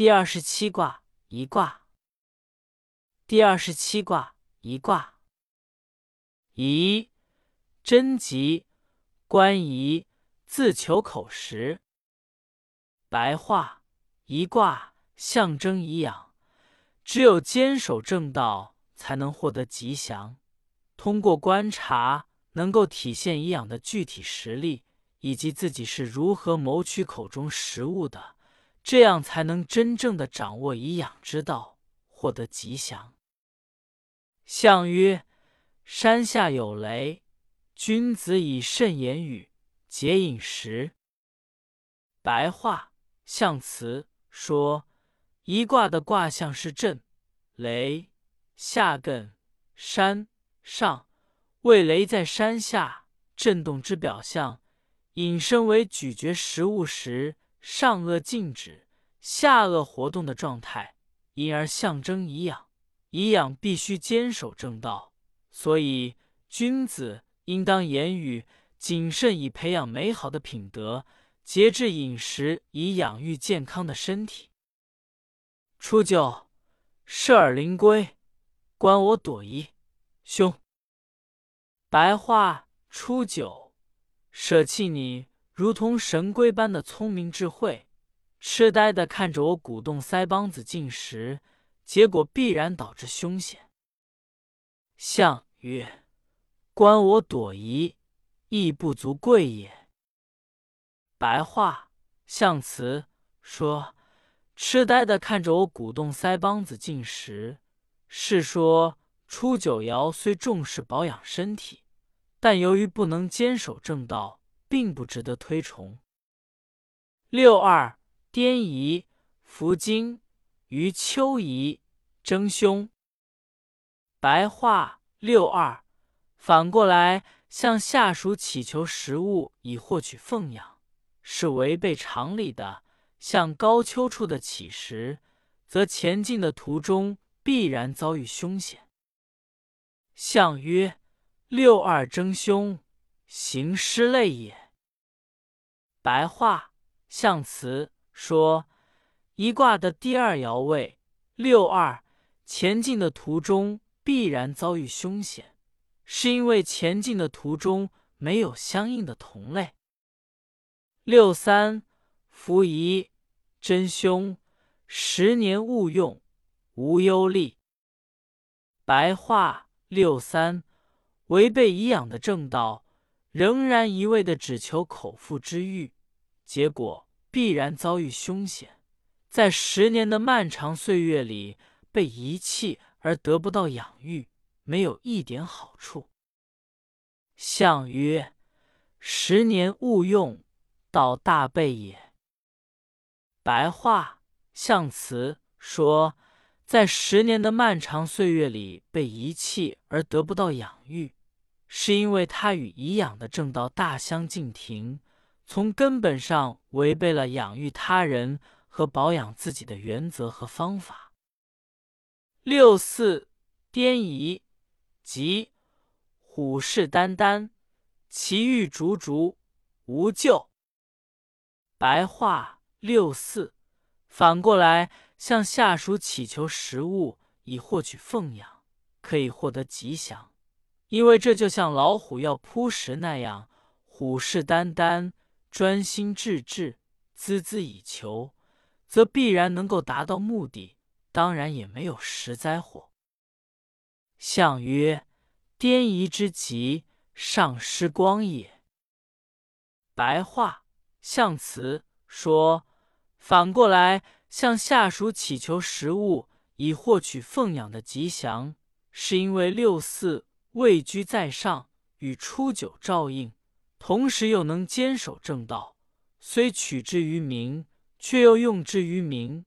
第二十七卦一卦。第二十七卦一卦。宜贞吉，观仪，自求口实。白话：一卦象征颐养，只有坚守正道，才能获得吉祥。通过观察，能够体现颐养的具体实力，以及自己是如何谋取口中食物的。这样才能真正的掌握以养之道，获得吉祥。象曰：山下有雷，君子以慎言语，节饮食。白话象辞说：一卦的卦象是震、雷、下艮、山、上，为雷在山下震动之表象，引申为咀嚼食物时。上颚静止，下颚活动的状态，因而象征颐养。颐养必须坚守正道，所以君子应当言语谨慎，以培养美好的品德；节制饮食，以养育健康的身体。初九，射耳灵龟，观我朵颐，兄。白话：初九，舍弃你。如同神龟般的聪明智慧，痴呆的看着我鼓动腮帮子进食，结果必然导致凶险。相曰：观我朵颐，亦不足贵也。白话象辞说：痴呆的看着我鼓动腮帮子进食，是说初九爻虽重视保养身体，但由于不能坚守正道。并不值得推崇。六二颠夷，伏经于秋夷，争凶。白话六二反过来向下属乞求食物以获取奉养，是违背常理的。向高丘处的乞食，则前进的途中必然遭遇凶险。象曰：六二争凶，行尸类也。白话象辞说，一卦的第二爻位六二前进的途中必然遭遇凶险，是因为前进的途中没有相应的同类。六三伏夷真凶，十年勿用，无忧虑。白话六三违背以养的正道。仍然一味的只求口腹之欲，结果必然遭遇凶险，在十年的漫长岁月里被遗弃而得不到养育，没有一点好处。相曰：十年勿用，道大备也。白话象辞说，在十年的漫长岁月里被遗弃而得不到养育。是因为他与颐养的正道大相径庭，从根本上违背了养育他人和保养自己的原则和方法。六四颠夷，即虎视眈眈，其欲逐逐，无咎。白话六四反过来向下属乞求食物以获取奉养，可以获得吉祥。因为这就像老虎要扑食那样，虎视眈眈、专心致志、孜孜以求，则必然能够达到目的，当然也没有实灾祸。象曰：颠夷之极，上失光也。白话象辞说，反过来向下属乞求食物以获取奉养的吉祥，是因为六四。位居在上，与初九照应，同时又能坚守正道，虽取之于民，却又用之于民。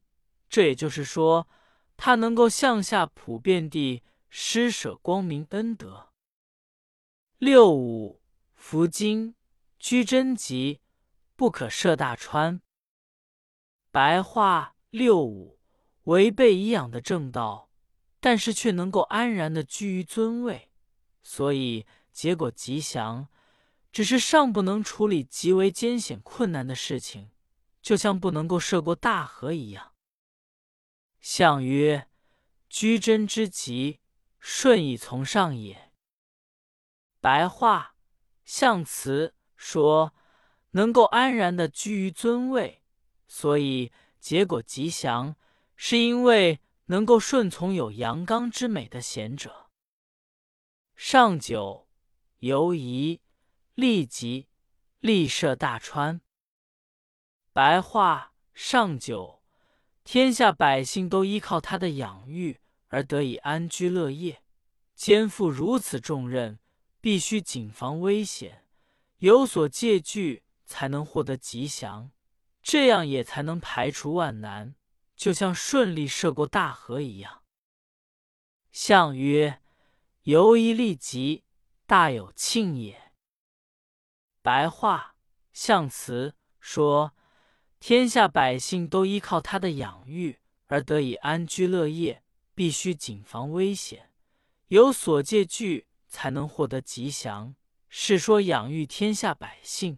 这也就是说，他能够向下普遍地施舍光明恩德。六五福金居贞吉，不可涉大川。白话六五违背以养的正道，但是却能够安然的居于尊位。所以结果吉祥，只是尚不能处理极为艰险困难的事情，就像不能够涉过大河一样。象曰：居真之极，顺以从上也。白话象辞说，能够安然的居于尊位，所以结果吉祥，是因为能够顺从有阳刚之美的贤者。上九，犹疑，立即，立射大川。白话上九。天下百姓都依靠他的养育而得以安居乐业，肩负如此重任，必须谨防危险，有所戒惧，才能获得吉祥。这样也才能排除万难，就像顺利涉过大河一样。象曰：犹一利吉，大有庆也。白话象辞说。天下百姓都依靠他的养育而得以安居乐业，必须谨防危险，有所戒惧，才能获得吉祥。是说养育天下百姓，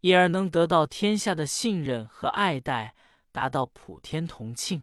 因而能得到天下的信任和爱戴，达到普天同庆。